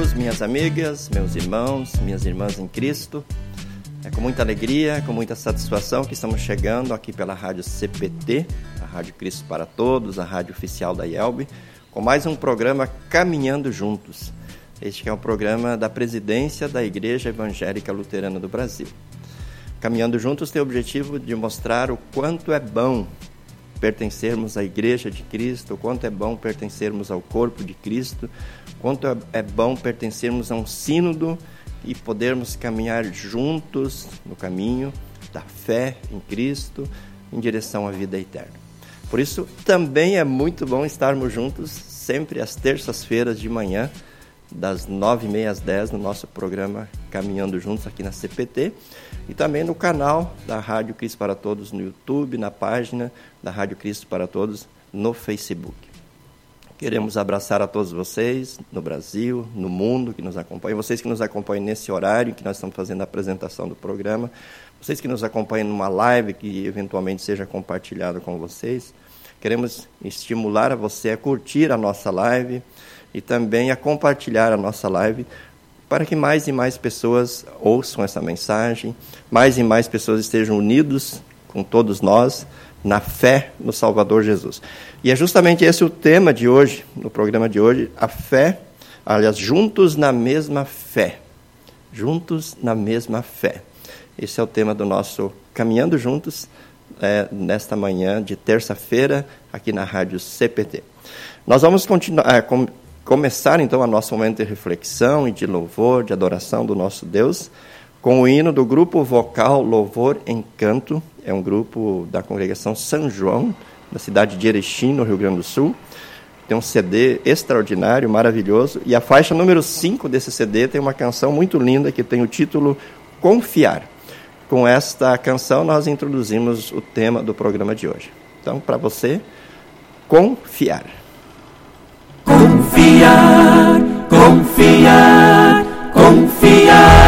Amigos, minhas amigas, meus irmãos, minhas irmãs em Cristo. É com muita alegria, com muita satisfação que estamos chegando aqui pela Rádio CPT, a Rádio Cristo para Todos, a rádio oficial da IELB, com mais um programa Caminhando Juntos. Este é um programa da presidência da Igreja Evangélica Luterana do Brasil. Caminhando Juntos tem o objetivo de mostrar o quanto é bom pertencermos à Igreja de Cristo, o quanto é bom pertencermos ao corpo de Cristo, quanto é, é bom pertencermos a um sínodo e podermos caminhar juntos no caminho da fé em Cristo em direção à vida eterna. Por isso, também é muito bom estarmos juntos sempre às terças-feiras de manhã, das nove e meia às dez, no nosso programa Caminhando Juntos aqui na CPT e também no canal da Rádio Cristo para Todos no YouTube, na página da Rádio Cristo para Todos no Facebook. Queremos abraçar a todos vocês no Brasil, no mundo que nos acompanham, vocês que nos acompanham nesse horário que nós estamos fazendo a apresentação do programa, vocês que nos acompanham numa live que eventualmente seja compartilhada com vocês. Queremos estimular a você a curtir a nossa live e também a compartilhar a nossa live para que mais e mais pessoas ouçam essa mensagem, mais e mais pessoas estejam unidos com todos nós na fé no Salvador Jesus. E é justamente esse o tema de hoje, no programa de hoje, a fé, aliás, juntos na mesma fé. Juntos na mesma fé. Esse é o tema do nosso Caminhando Juntos, é, nesta manhã de terça-feira, aqui na Rádio CPT. Nós vamos continuar, é, com, começar então a nosso momento de reflexão e de louvor, de adoração do nosso Deus, com o hino do grupo vocal Louvor Encanto, é um grupo da congregação São João, da cidade de Erechim, no Rio Grande do Sul. Tem um CD extraordinário, maravilhoso, e a faixa número 5 desse CD tem uma canção muito linda que tem o título Confiar. Com esta canção nós introduzimos o tema do programa de hoje. Então, para você, confiar. Confiar, confiar, confiar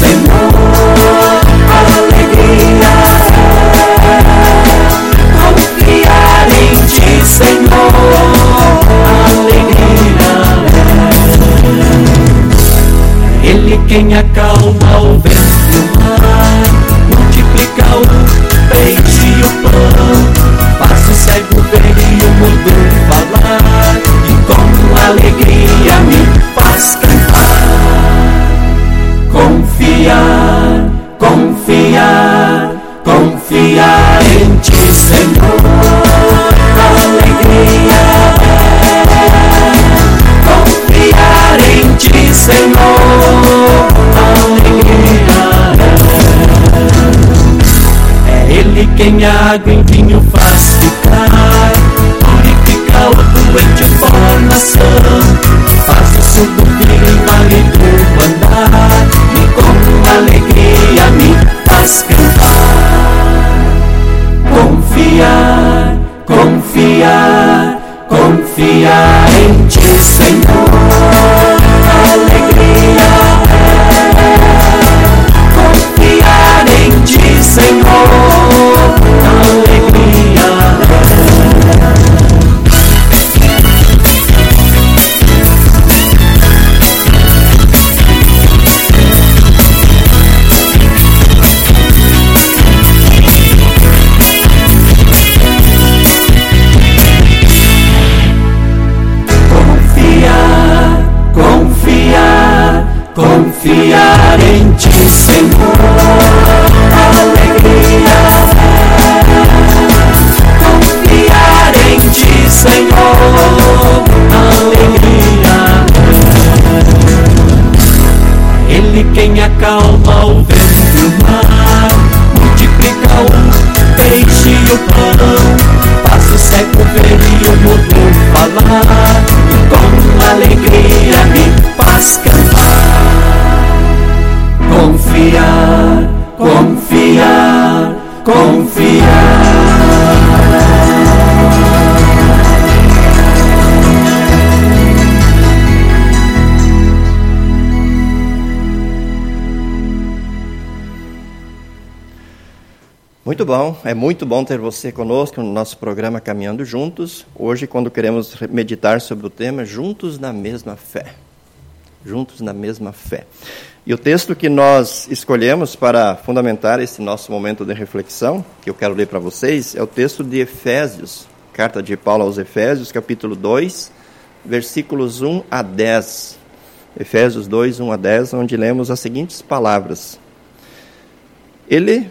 Senhor. Alegria é confiar em ti, Senhor. Alegria é Ele quem acalma o vento mar, multiplica o peixe e o pão, faz o cego ver e o mudo falar, quem a água em vinho faz ficar, purifica o doente o formação, faz o surdo vir e válido andar, e com alegria me faz cantar. Confiar, confiar, quem Bom, é muito bom ter você conosco no nosso programa Caminhando Juntos. Hoje, quando queremos meditar sobre o tema Juntos na Mesma Fé. Juntos na Mesma Fé. E o texto que nós escolhemos para fundamentar esse nosso momento de reflexão, que eu quero ler para vocês, é o texto de Efésios, carta de Paulo aos Efésios, capítulo 2, versículos 1 a 10. Efésios 2, 1 a 10, onde lemos as seguintes palavras. Ele,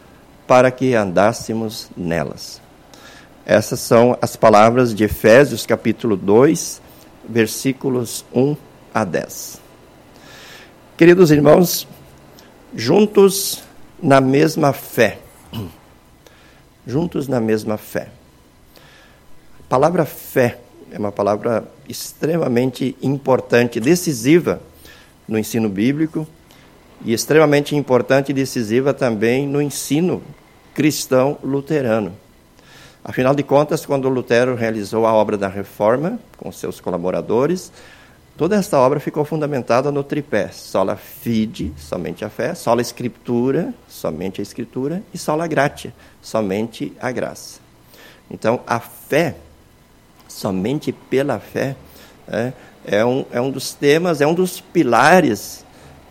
para que andássemos nelas. Essas são as palavras de Efésios capítulo 2, versículos 1 a 10. Queridos irmãos, juntos na mesma fé. Juntos na mesma fé. A palavra fé é uma palavra extremamente importante, decisiva no ensino bíblico e extremamente importante e decisiva também no ensino cristão luterano. Afinal de contas, quando Lutero realizou a obra da reforma com seus colaboradores, toda esta obra ficou fundamentada no tripé: sola fide, somente a fé, sola escritura, somente a escritura, e sola gratia, somente a graça. Então, a fé somente pela fé, é, é, um, é um dos temas, é um dos pilares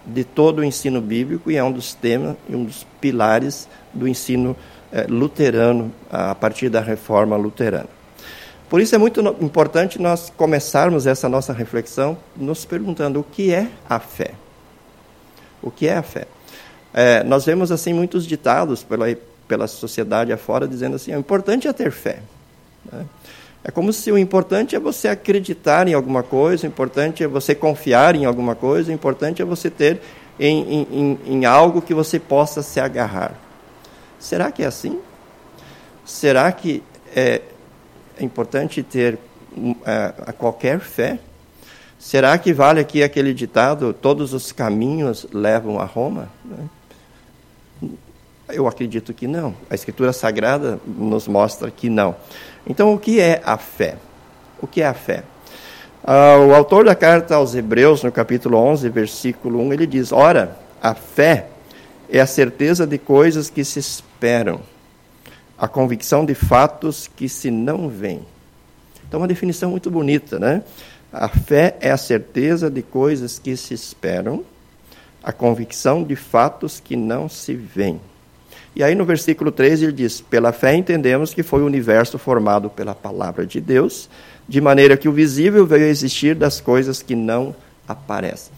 de todo o ensino bíblico e é um dos temas e um dos pilares do ensino é, luterano a partir da reforma luterana. Por isso é muito importante nós começarmos essa nossa reflexão nos perguntando o que é a fé. O que é a fé? É, nós vemos assim muitos ditados pela, pela sociedade afora dizendo assim: o importante é ter fé. Né? É como se o importante é você acreditar em alguma coisa, o importante é você confiar em alguma coisa, o importante é você ter em, em, em algo que você possa se agarrar. Será que é assim? Será que é, é importante ter é, a qualquer fé? Será que vale aqui aquele ditado: todos os caminhos levam a Roma? Eu acredito que não. A Escritura Sagrada nos mostra que não. Então, o que é a fé? O que é a fé? Ah, o autor da carta aos Hebreus, no capítulo 11, versículo 1, ele diz: Ora, a fé é a certeza de coisas que se esperam, a convicção de fatos que se não veem. Então, uma definição muito bonita, né? A fé é a certeza de coisas que se esperam, a convicção de fatos que não se veem. E aí no versículo 13 ele diz: Pela fé entendemos que foi o universo formado pela palavra de Deus, de maneira que o visível veio a existir das coisas que não aparecem.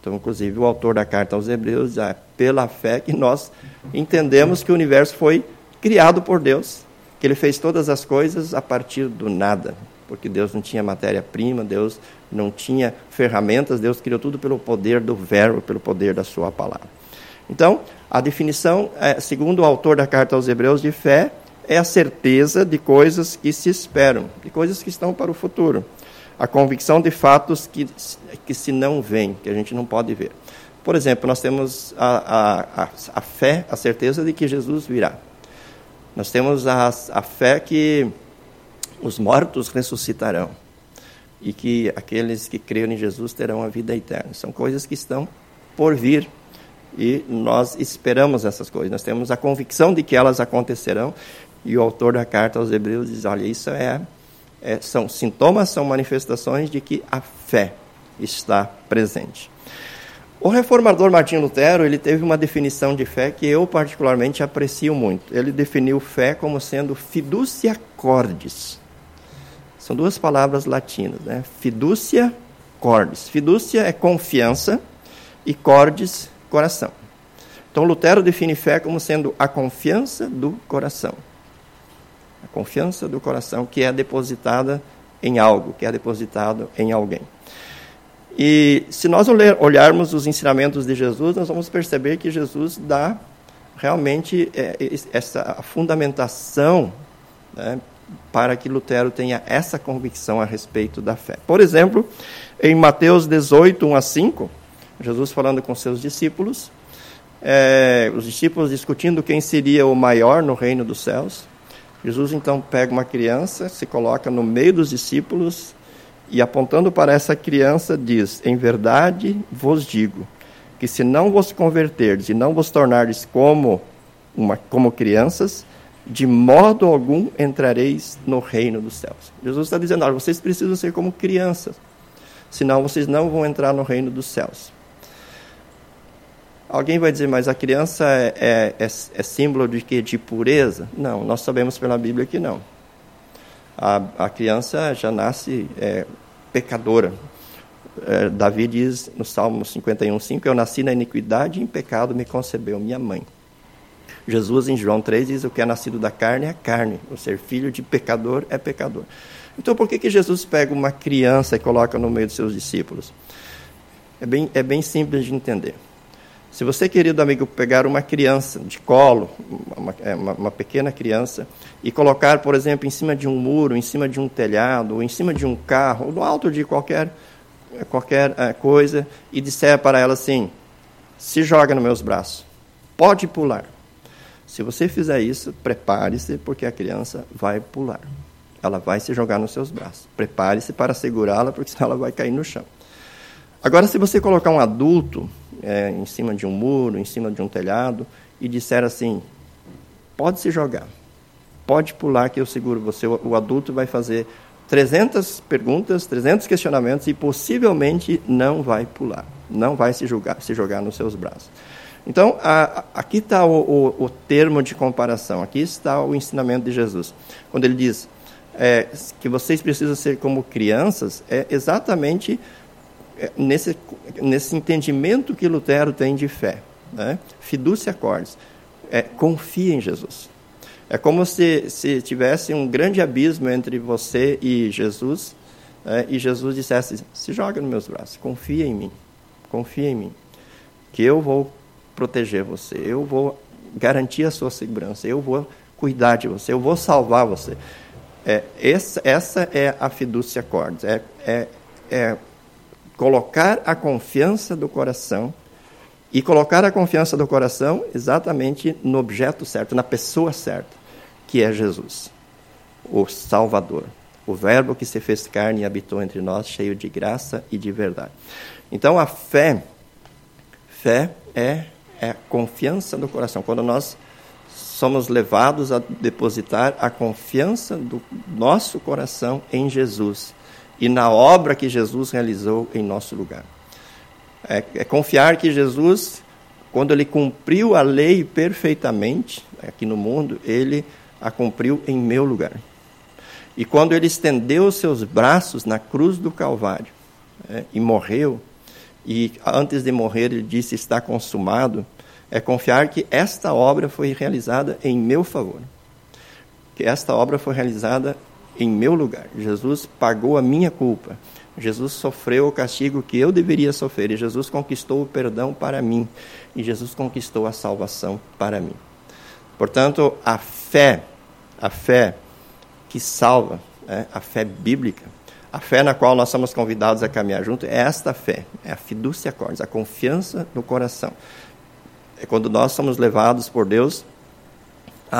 Então, inclusive, o autor da carta aos Hebreus diz: é pela fé que nós entendemos que o universo foi criado por Deus, que ele fez todas as coisas a partir do nada, porque Deus não tinha matéria-prima, Deus não tinha ferramentas, Deus criou tudo pelo poder do Verbo, pelo poder da Sua palavra. Então, a definição, é, segundo o autor da carta aos Hebreus, de fé é a certeza de coisas que se esperam, de coisas que estão para o futuro. A convicção de fatos que, que se não veem, que a gente não pode ver. Por exemplo, nós temos a, a, a, a fé, a certeza de que Jesus virá. Nós temos a, a fé que os mortos ressuscitarão e que aqueles que creem em Jesus terão a vida eterna. São coisas que estão por vir e nós esperamos essas coisas. Nós temos a convicção de que elas acontecerão e o autor da carta aos Hebreus diz: olha, isso é, é são sintomas, são manifestações de que a fé está presente. O reformador Martinho Lutero ele teve uma definição de fé que eu particularmente aprecio muito. Ele definiu fé como sendo fiducia cordis. São duas palavras latinas, né? Fiducia cordis. Fidúcia é confiança e cordis coração. Então Lutero define fé como sendo a confiança do coração. A confiança do coração que é depositada em algo, que é depositado em alguém. E se nós olharmos os ensinamentos de Jesus, nós vamos perceber que Jesus dá realmente é, essa fundamentação né, para que Lutero tenha essa convicção a respeito da fé. Por exemplo, em Mateus 18, 1 a 5, Jesus falando com seus discípulos, é, os discípulos discutindo quem seria o maior no reino dos céus. Jesus então pega uma criança, se coloca no meio dos discípulos e apontando para essa criança, diz: Em verdade vos digo que se não vos converterdes e não vos tornardes como, uma, como crianças, de modo algum entrareis no reino dos céus. Jesus está dizendo: vocês precisam ser como crianças, senão vocês não vão entrar no reino dos céus. Alguém vai dizer, mas a criança é, é, é, é símbolo de que de pureza? Não, nós sabemos pela Bíblia que não. A, a criança já nasce é, pecadora. É, Davi diz no Salmo 51:5, eu nasci na iniquidade e em pecado me concebeu minha mãe. Jesus em João 3 diz o que é nascido da carne é carne, o ser filho de pecador é pecador. Então por que, que Jesus pega uma criança e coloca no meio dos seus discípulos? É bem, é bem simples de entender. Se você, querido amigo, pegar uma criança de colo, uma, é, uma, uma, pequena criança, e colocar, por exemplo, em cima de um muro, em cima de um telhado, ou em cima de um carro, ou no alto de qualquer, qualquer é, coisa, e disser para ela assim: se joga nos meus braços, pode pular. Se você fizer isso, prepare-se, porque a criança vai pular. Ela vai se jogar nos seus braços. Prepare-se para segurá-la, porque senão ela vai cair no chão. Agora, se você colocar um adulto é, em cima de um muro, em cima de um telhado, e disser assim: pode se jogar, pode pular que eu seguro você. O adulto vai fazer 300 perguntas, 300 questionamentos e possivelmente não vai pular, não vai se, julgar, se jogar nos seus braços. Então, a, aqui está o, o, o, termo de comparação, aqui está o ensinamento de Jesus. Quando ele diz é, que vocês precisam ser como crianças, é exatamente nesse, nesse entendimento que Lutero tem de fé. Né? Fidúcia cordes. É, confia em Jesus. É como se, se tivesse um grande abismo entre você e Jesus, né? e Jesus dissesse: se joga nos meus braços, confia em mim, confia em mim, que eu vou proteger você, eu vou garantir a sua segurança, eu vou cuidar de você, eu vou salvar você. É, essa, essa é a fidúcia cordes. É, é, é colocar a confiança do coração e colocar a confiança do coração exatamente no objeto certo, na pessoa certa, que é Jesus, o Salvador, o Verbo que se fez carne e habitou entre nós, cheio de graça e de verdade. Então a fé, fé é, é a confiança do coração. Quando nós somos levados a depositar a confiança do nosso coração em Jesus e na obra que Jesus realizou em nosso lugar. É, é, confiar que Jesus, quando ele cumpriu a lei perfeitamente aqui no mundo, ele a cumpriu em meu lugar. E quando ele estendeu os seus braços na cruz do Calvário é, e morreu, e antes de morrer ele disse: Está consumado, é confiar que esta obra foi realizada em meu favor. Que esta obra foi realizada em meu lugar. Jesus pagou a minha culpa. Jesus sofreu o castigo que eu deveria sofrer. E Jesus conquistou o perdão para mim. E Jesus conquistou a salvação para mim. Portanto, a fé, a fé que salva, né, a fé bíblica, a fé na qual nós somos convidados a caminhar junto, é esta fé, é a fidúcia cordes, a confiança no coração. É quando nós somos levados por Deus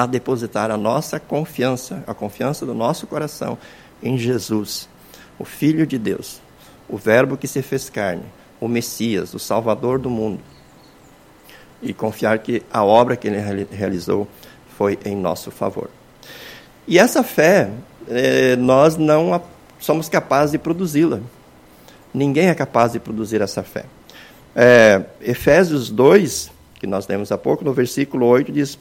a depositar a nossa confiança, a confiança do nosso coração em Jesus, o Filho de Deus, o Verbo que se fez carne, o Messias, o Salvador do mundo, e confiar que a obra que ele realizou foi em nosso favor. E essa fé, eh, nós não somos capazes de produzi-la. Ninguém é capaz de produzir essa fé. É, Efésios 2, que nós lemos há pouco, no versículo 8, diz: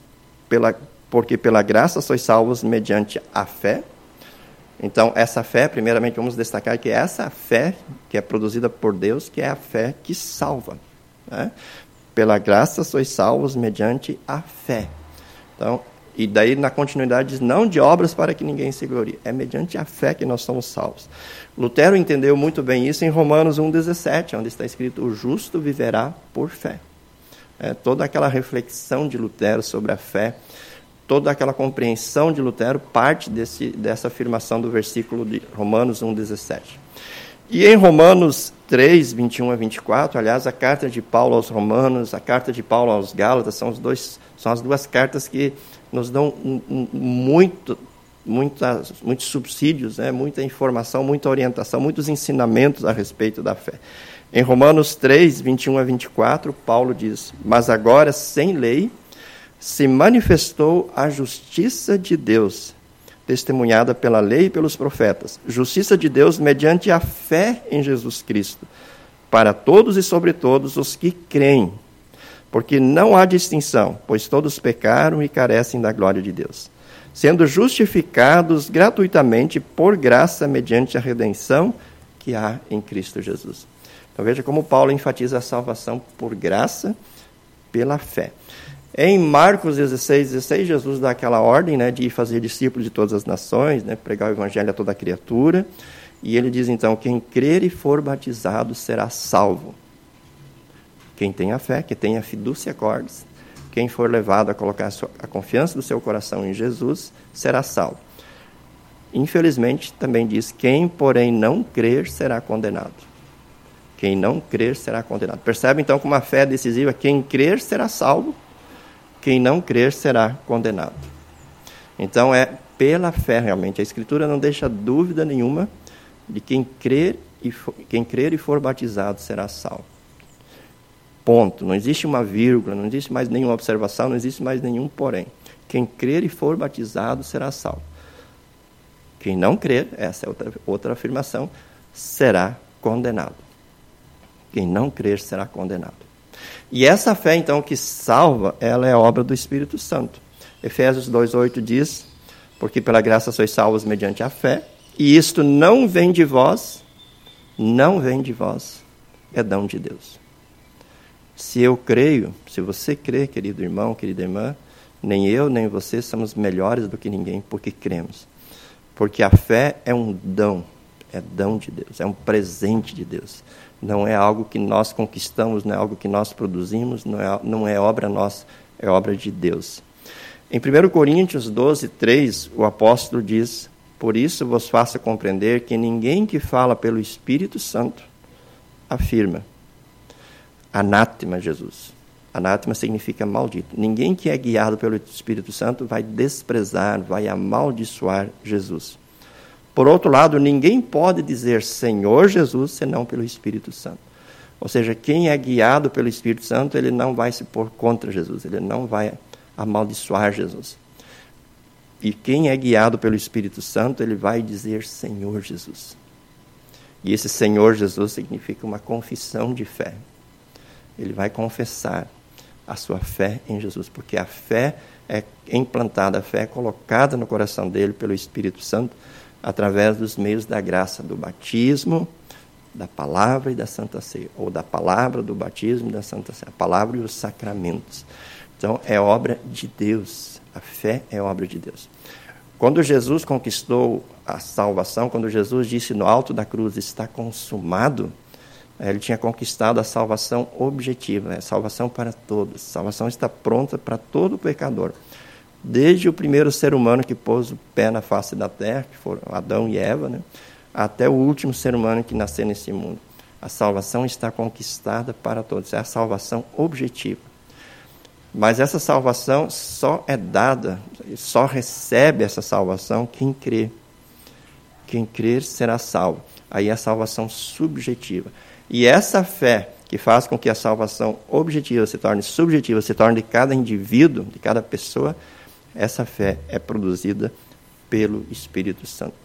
pela, Porque pela graça sois salvos mediante a fé. Então, essa fé, primeiramente, vamos destacar que é essa fé que é produzida por Deus, que é a fé que salva. Né? Pela graça sois salvos mediante a fé. Então, e daí na continuidade diz, não de obras para que ninguém se glorie. É mediante a fé que nós somos salvos. Lutero entendeu muito bem isso em Romanos 1,17, onde está escrito, o justo viverá por fé. É, toda aquela reflexão de Lutero sobre a fé, toda aquela compreensão de Lutero parte desse, dessa afirmação do versículo de Romanos 1,17. E em Romanos 3, 21 a 24, aliás, a carta de Paulo aos Romanos, a carta de Paulo aos Gálatas, são, os dois, são as duas cartas que nos dão muito, muitas, muitos subsídios, né, muita informação, muita orientação, muitos ensinamentos a respeito da fé. Em Romanos 3, 21 a 24, Paulo diz: Mas agora, sem lei, se manifestou a justiça de Deus, testemunhada pela lei e pelos profetas. Justiça de Deus mediante a fé em Jesus Cristo, para todos e sobre todos os que creem porque não há distinção, pois todos pecaram e carecem da glória de Deus, sendo justificados gratuitamente por graça mediante a redenção que há em Cristo Jesus. Então veja como Paulo enfatiza a salvação por graça pela fé. Em Marcos 16, 16, Jesus dá aquela ordem né, de fazer discípulos de todas as nações, né, pregar o evangelho a toda criatura. E ele diz então: quem crer e for batizado será salvo quem tem a fé, que tem a fidúcia cordis, quem for levado a colocar a, sua, a confiança do seu coração em Jesus, será salvo. Infelizmente, também diz: quem, porém, não crer será condenado. Quem não crer será condenado. Percebe então como a fé decisiva: quem crer será salvo, quem não crer será condenado. Então é pela fé realmente. A Escritura não deixa dúvida nenhuma de quem crer e for, quem crer e for batizado será salvo. Ponto. Não existe uma vírgula, não existe mais nenhuma observação, não existe mais nenhum porém. Quem crer e for batizado será salvo. Quem não crer, essa é outra, outra afirmação, será condenado. Quem não crer será condenado. E essa fé, então, que salva, ela é obra do Espírito Santo. Efésios 2,8 diz: Porque pela graça sois salvos mediante a fé, e isto não vem de vós, não vem de vós, é dom de Deus. Se eu creio, se você crê, querido irmão, querida irmã, nem eu nem você somos melhores do que ninguém porque cremos. Porque a fé é um dom, é dom de Deus, é um presente de Deus. Não é algo que nós conquistamos, não é algo que nós produzimos, não é, não é obra nossa, é obra de Deus. Em 1 Coríntios 12, 3, o apóstolo diz: Por isso vos faço compreender que ninguém que fala pelo Espírito Santo afirma Anátema Jesus. Anátema significa maldito. Ninguém que é guiado pelo Espírito Santo vai desprezar, vai amaldiçoar Jesus. Por outro lado, ninguém pode dizer Senhor Jesus senão pelo Espírito Santo. Ou seja, quem é guiado pelo Espírito Santo, ele não vai se pôr contra Jesus, ele não vai amaldiçoar Jesus. E quem é guiado pelo Espírito Santo, ele vai dizer Senhor Jesus. E esse Senhor Jesus significa uma confissão de fé ele vai confessar a sua fé em Jesus, porque a fé é implantada, a fé é colocada no coração dele pelo Espírito Santo através dos meios da graça, do batismo, da palavra e da Santa Ceia, ou da palavra, do batismo e da Santa Ceia, a palavra e os sacramentos. Então, é obra de Deus, a fé é obra de Deus. Quando Jesus conquistou a salvação, quando Jesus disse no alto da cruz, está consumado, é, ele tinha conquistado a salvação objetiva, né? salvação para todos. A salvação está pronta para todo pecador. Desde o primeiro ser humano que pôs o pé na face da terra, que foram Adão e Eva, né? até o último ser humano que nasceu nesse mundo. A salvação está conquistada para todos. É a salvação objetiva. Mas essa salvação só é dada, só recebe essa salvação quem crê. Quem crer será salvo. Aí é a salvação subjetiva. E essa fé que faz com que a salvação objetiva se torne subjetiva, se torne de cada indivíduo, de cada pessoa, essa fé é produzida pelo Espírito Santo.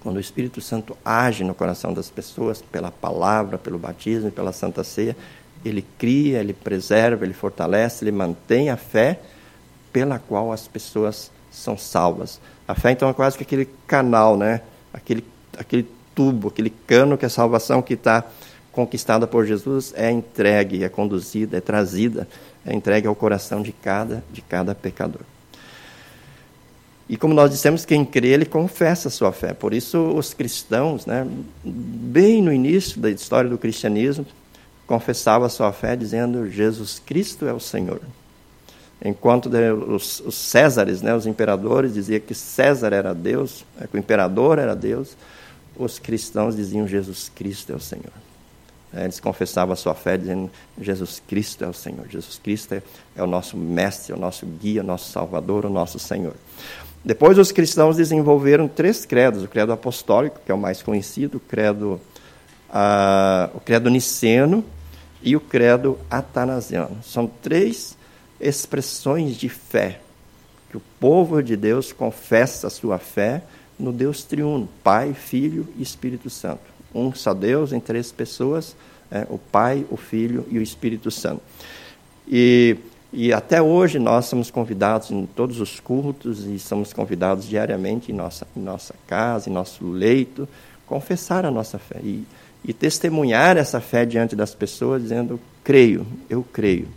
Quando o Espírito Santo age no coração das pessoas, pela palavra, pelo batismo pela Santa Ceia, ele cria, ele preserva, ele fortalece, ele mantém a fé pela qual as pessoas são salvas. A fé, então, é quase que aquele canal, né? aquele, aquele tubo, aquele cano que a salvação que está conquistada por Jesus é entregue, é conduzida, é trazida, é entregue ao coração de cada, de cada pecador. E como nós dissemos, quem crê, ele confessa a sua fé. Por isso, os cristãos, né, bem no início da história do cristianismo, confessavam a sua fé dizendo: Jesus Cristo é o Senhor. Enquanto os, os Césares, né, os imperadores, diziam que César era Deus, né, que o imperador era Deus, os cristãos diziam: Jesus Cristo é o Senhor. É, eles confessavam a sua fé dizendo: Jesus Cristo é o Senhor. Jesus Cristo é, é o nosso mestre, é o nosso guia, o nosso salvador, o nosso Senhor. Depois os cristãos desenvolveram três credos: o credo apostólico, que é o mais conhecido, o credo, o credo niceno e o credo atanasiano. São três expressões de fé que o povo de Deus confessa a sua fé no Deus triuno, Pai, Filho e Espírito Santo. Um só Deus em três pessoas, é, o Pai, o Filho e o Espírito Santo. E e até hoje nós somos convidados em todos os cultos e somos convidados diariamente em nossa, em nossa casa, em nosso leito, confessar a nossa fé e, e testemunhar essa fé diante das pessoas, dizendo: creio, eu creio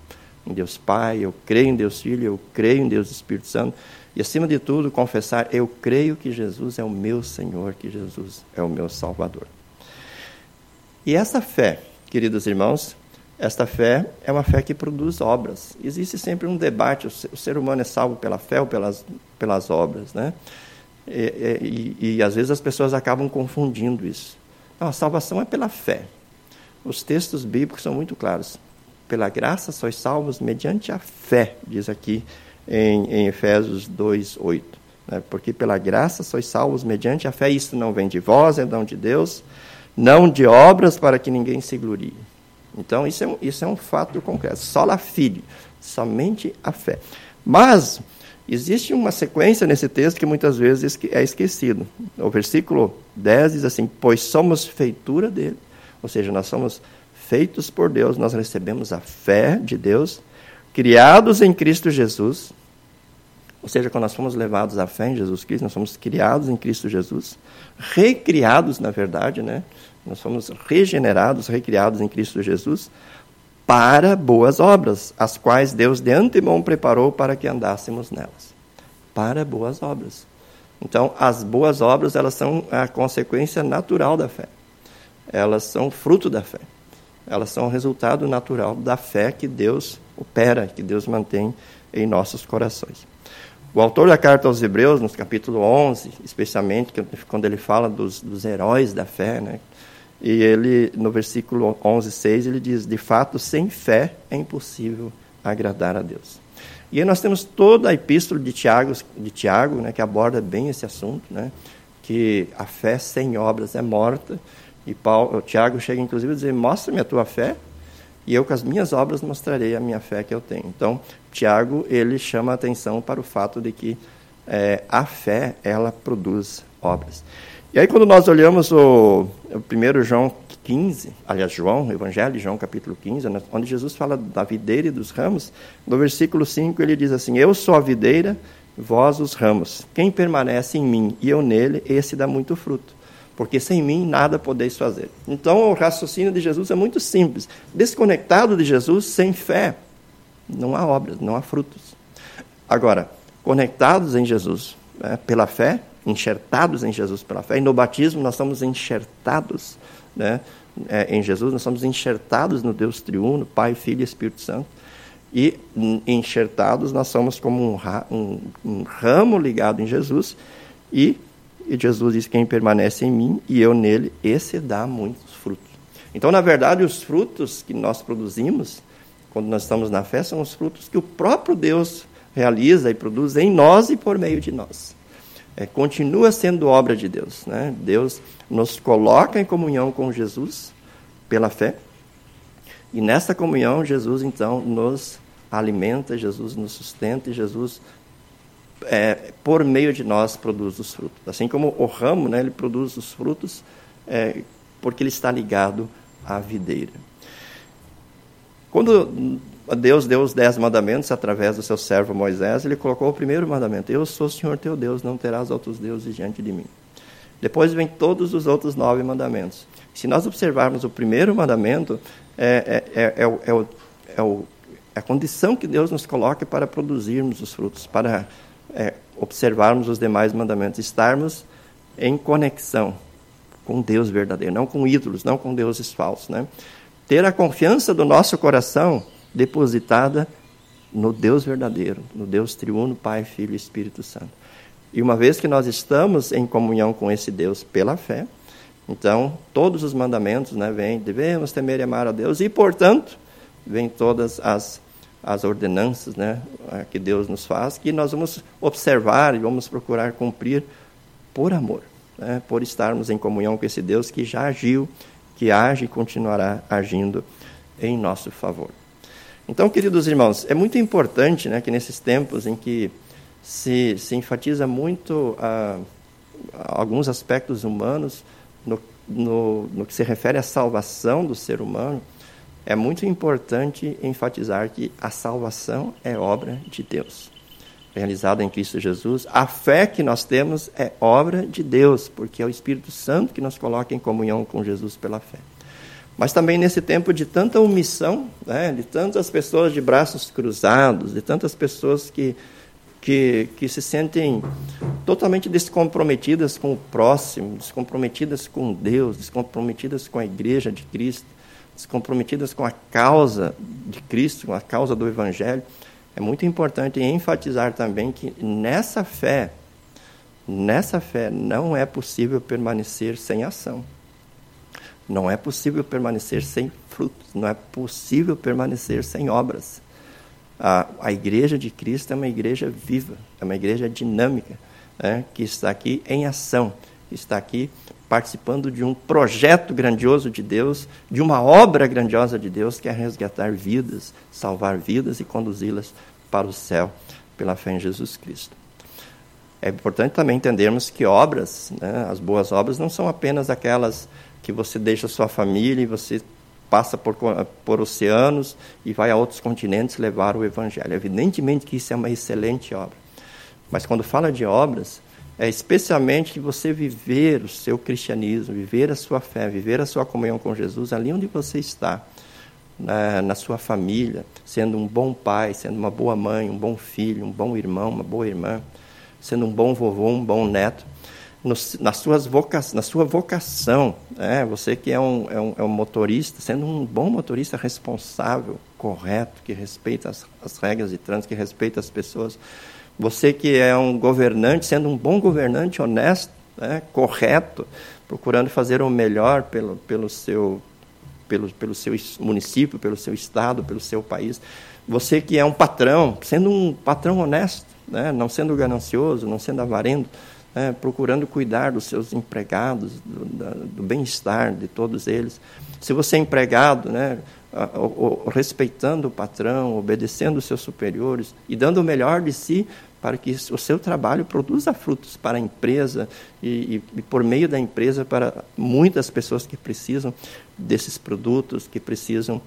em Deus Pai, eu creio em Deus Filho, eu creio em Deus Espírito Santo. E acima de tudo, confessar: eu creio que Jesus é o meu Senhor, que Jesus é o meu Salvador. E essa fé, queridos irmãos, esta fé é uma fé que produz obras. Existe sempre um debate: o ser humano é salvo pela fé ou pelas, pelas obras, né? E, e, e às vezes as pessoas acabam confundindo isso. Não, a salvação é pela fé. Os textos bíblicos são muito claros. Pela graça sois salvos mediante a fé, diz aqui em, em Efésios 2, 8. Né? Porque pela graça sois salvos mediante a fé. Isso não vem de vós, é dom de Deus, não de obras para que ninguém se glorie. Então, isso é, um, isso é um fato concreto. Só a fide, somente a fé. Mas, existe uma sequência nesse texto que muitas vezes é esquecido. O versículo 10 diz assim: Pois somos feitura dele. Ou seja, nós somos feitos por Deus, nós recebemos a fé de Deus, criados em Cristo Jesus. Ou seja, quando nós fomos levados à fé em Jesus Cristo, nós somos criados em Cristo Jesus, recriados, na verdade, né? Nós somos regenerados, recriados em Cristo Jesus para boas obras, as quais Deus de antemão preparou para que andássemos nelas. Para boas obras. Então, as boas obras, elas são a consequência natural da fé. Elas são fruto da fé. Elas são o resultado natural da fé que Deus opera, que Deus mantém em nossos corações. O autor da carta aos Hebreus, no capítulo 11, especialmente, quando ele fala dos, dos heróis da fé, né, e ele, no versículo 11, 6, ele diz: De fato, sem fé é impossível agradar a Deus. E aí nós temos toda a epístola de Tiago, de Tiago né, que aborda bem esse assunto, né, que a fé sem obras é morta. E Paulo, Tiago chega inclusive a dizer: Mostra-me a tua fé, e eu com as minhas obras mostrarei a minha fé que eu tenho. Então, Tiago ele chama a atenção para o fato de que é, a fé ela produz obras. E aí, quando nós olhamos o, o primeiro João 15, aliás, João, Evangelho João, capítulo 15, né, onde Jesus fala da videira e dos ramos, no versículo 5 ele diz assim: Eu sou a videira, vós os ramos. Quem permanece em mim e eu nele, esse dá muito fruto. Porque sem mim nada podeis fazer. Então, o raciocínio de Jesus é muito simples. Desconectado de Jesus, sem fé, não há obras, não há frutos. Agora, conectados em Jesus, né, pela fé, enxertados em Jesus pela fé. E no batismo nós somos enxertados né, é, em Jesus, nós somos enxertados no Deus triuno, Pai, Filho e Espírito Santo. E enxertados nós somos como um, um, um ramo ligado em Jesus. E, e Jesus diz: Quem permanece em mim e eu nele, esse dá muitos frutos. Então, na verdade, os frutos que nós produzimos quando nós estamos na fé, são os frutos que o próprio Deus realiza e produz em nós e por meio de nós. É, continua sendo obra de Deus. Né? Deus nos coloca em comunhão com Jesus pela fé. E nessa comunhão, Jesus então nos alimenta, Jesus nos sustenta e Jesus, é, por meio de nós, produz os frutos. Assim como o ramo, né, ele produz os frutos é, porque ele está ligado à videira. Quando Deus deu os dez mandamentos através do seu servo Moisés, ele colocou o primeiro mandamento: Eu sou o Senhor teu Deus, não terás outros deuses diante de mim. Depois vem todos os outros nove mandamentos. Se nós observarmos o primeiro mandamento, é, é, é, é, o, é, o, é, é a condição que Deus nos coloca para produzirmos os frutos, para observarmos os demais mandamentos, estarmos em conexão com Deus verdadeiro, não com ídolos, não com deuses falsos. Né? Ter a confiança do nosso coração depositada no Deus verdadeiro, no Deus triuno, Pai, Filho e Espírito Santo. E uma vez que nós estamos em comunhão com esse Deus pela fé, então todos os mandamentos né, vêm, devemos temer e amar a Deus, e portanto, vêm todas as, as ordenanças né, que Deus nos faz, que nós vamos observar e vamos procurar cumprir por amor, né, por estarmos em comunhão com esse Deus que já agiu, que age e continuará agindo em nosso favor. Então, queridos irmãos, é muito importante né, que nesses tempos em que se, se enfatiza muito ah, alguns aspectos humanos no, no, no que se refere à salvação do ser humano, é muito importante enfatizar que a salvação é obra de Deus, realizada em Cristo Jesus. A fé que nós temos é obra de Deus, porque é o Espírito Santo que nos coloca em comunhão com Jesus pela fé. Mas também nesse tempo de tanta omissão, né, de tantas pessoas de braços cruzados, de tantas pessoas que, que, que se sentem totalmente descomprometidas com o próximo, descomprometidas com Deus, descomprometidas com a igreja de Cristo, descomprometidas com a causa de Cristo, com a causa do Evangelho, é muito importante enfatizar também que nessa fé, nessa fé não é possível permanecer sem ação. Não é possível permanecer sem frutos, não é possível permanecer sem obras. A, a igreja de Cristo é uma igreja viva, é uma igreja dinâmica, né, que está aqui em ação, que está aqui participando de um projeto grandioso de Deus, de uma obra grandiosa de Deus, que é resgatar vidas, salvar vidas e conduzi-las para o céu pela fé em Jesus Cristo. É importante também entendermos que obras, né, as boas obras, não são apenas aquelas que você deixa sua família e você passa por, por oceanos e vai a outros continentes levar o Evangelho. Evidentemente que isso é uma excelente obra. Mas quando fala de obras, é especialmente que você viver o seu cristianismo, viver a sua fé, viver a sua comunhão com Jesus ali onde você está, na, na, sua família, sendo um bom pai, sendo uma boa mãe, um bom filho, um bom irmão, uma boa irmã, sendo um bom vovô, um bom neto nas suas voca, na sua vocação. Né? Você que é um, é, um, é um motorista, sendo um bom motorista responsável, correto, que respeita as, as regras de trânsito, que respeita as pessoas. Você que é um governante, sendo um bom governante, honesto, né? correto, procurando fazer o melhor pelo, pelo, seu, pelo, pelo seu município, pelo seu estado, pelo seu país. Você que é um patrão, sendo um patrão honesto, né? não sendo ganancioso, não sendo avarento, é, procurando cuidar dos seus empregados, do, do bem-estar de todos eles. Se você é empregado, né, respeitando o patrão, obedecendo os seus superiores e dando o melhor de si para que o seu trabalho produza frutos para a empresa e, e, e, por meio da empresa para muitas pessoas que precisam desses produtos, que precisam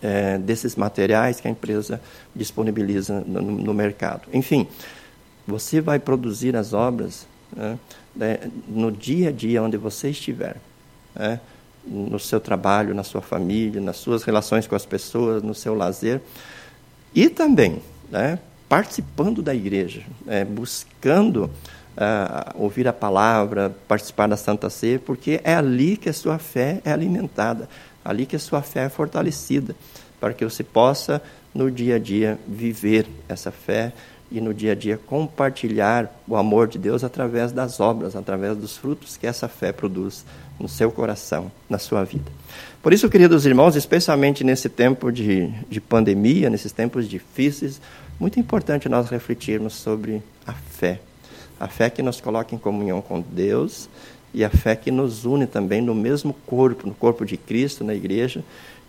é, desses materiais que a empresa disponibiliza no, no mercado. Enfim, você vai produzir as obras né, né, no dia a dia onde você estiver. Né, no seu trabalho, na sua família, nas suas relações com as pessoas, no seu lazer. E também né, participando da igreja, né, buscando uh, ouvir a palavra, participar da Santa Ceia, porque é ali que a sua fé é alimentada, ali que a sua fé é fortalecida, para que você possa, no dia a dia, viver essa fé e no dia a dia compartilhar o amor de Deus através das obras, através dos frutos que essa fé produz no seu coração, na sua vida. Por isso, queridos irmãos, especialmente nesse tempo de, de pandemia, nesses tempos difíceis, muito importante nós refletirmos sobre a fé. A fé que nos coloca em comunhão com Deus e a fé que nos une também no mesmo corpo, no corpo de Cristo, na igreja.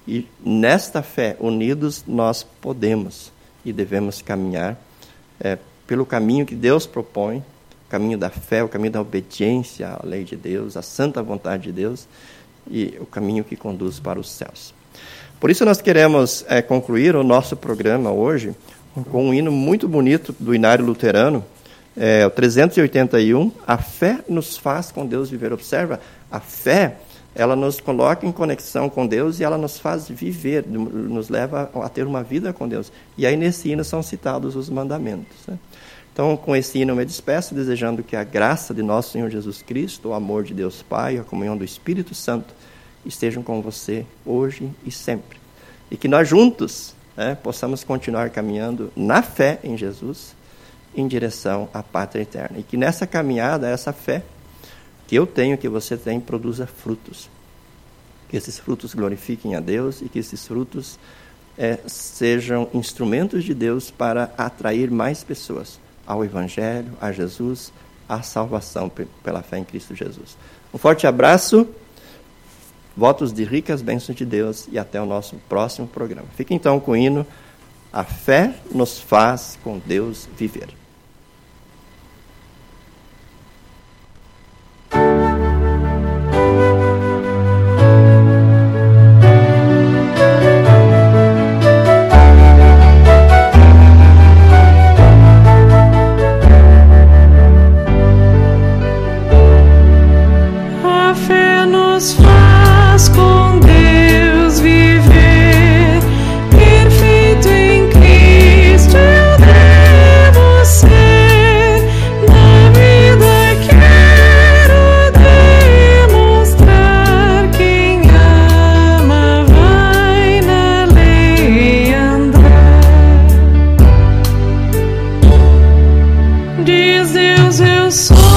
E nesta fé, unidos, nós podemos e devemos caminhar é, pelo caminho que Deus propõe, o caminho da fé, o caminho da obediência à lei de Deus, à santa vontade de Deus e o caminho que conduz para os céus. Por isso nós queremos é, concluir o nosso programa hoje com um hino muito bonito do Inário Luterano, é, o 381, a fé nos faz com Deus viver. Observa, a fé, ela nos coloca em conexão com Deus e ela nos faz viver, nos leva a ter uma vida com Deus. E aí nesse hino são citados os mandamentos. Né? Então, com esse hino eu me despeço, desejando que a graça de nosso Senhor Jesus Cristo, o amor de Deus Pai, a comunhão do Espírito Santo estejam com você hoje e sempre. E que nós juntos né, possamos continuar caminhando na fé em Jesus em direção à pátria eterna. E que nessa caminhada, essa fé que eu tenho, que você tem, produza frutos. Que esses frutos glorifiquem a Deus e que esses frutos é, sejam instrumentos de Deus para atrair mais pessoas ao Evangelho, a Jesus, à salvação pela fé em Cristo Jesus. Um forte abraço, votos de ricas bênçãos de Deus e até o nosso próximo programa. Fique então com o hino A Fé nos faz com Deus viver. Santo nome.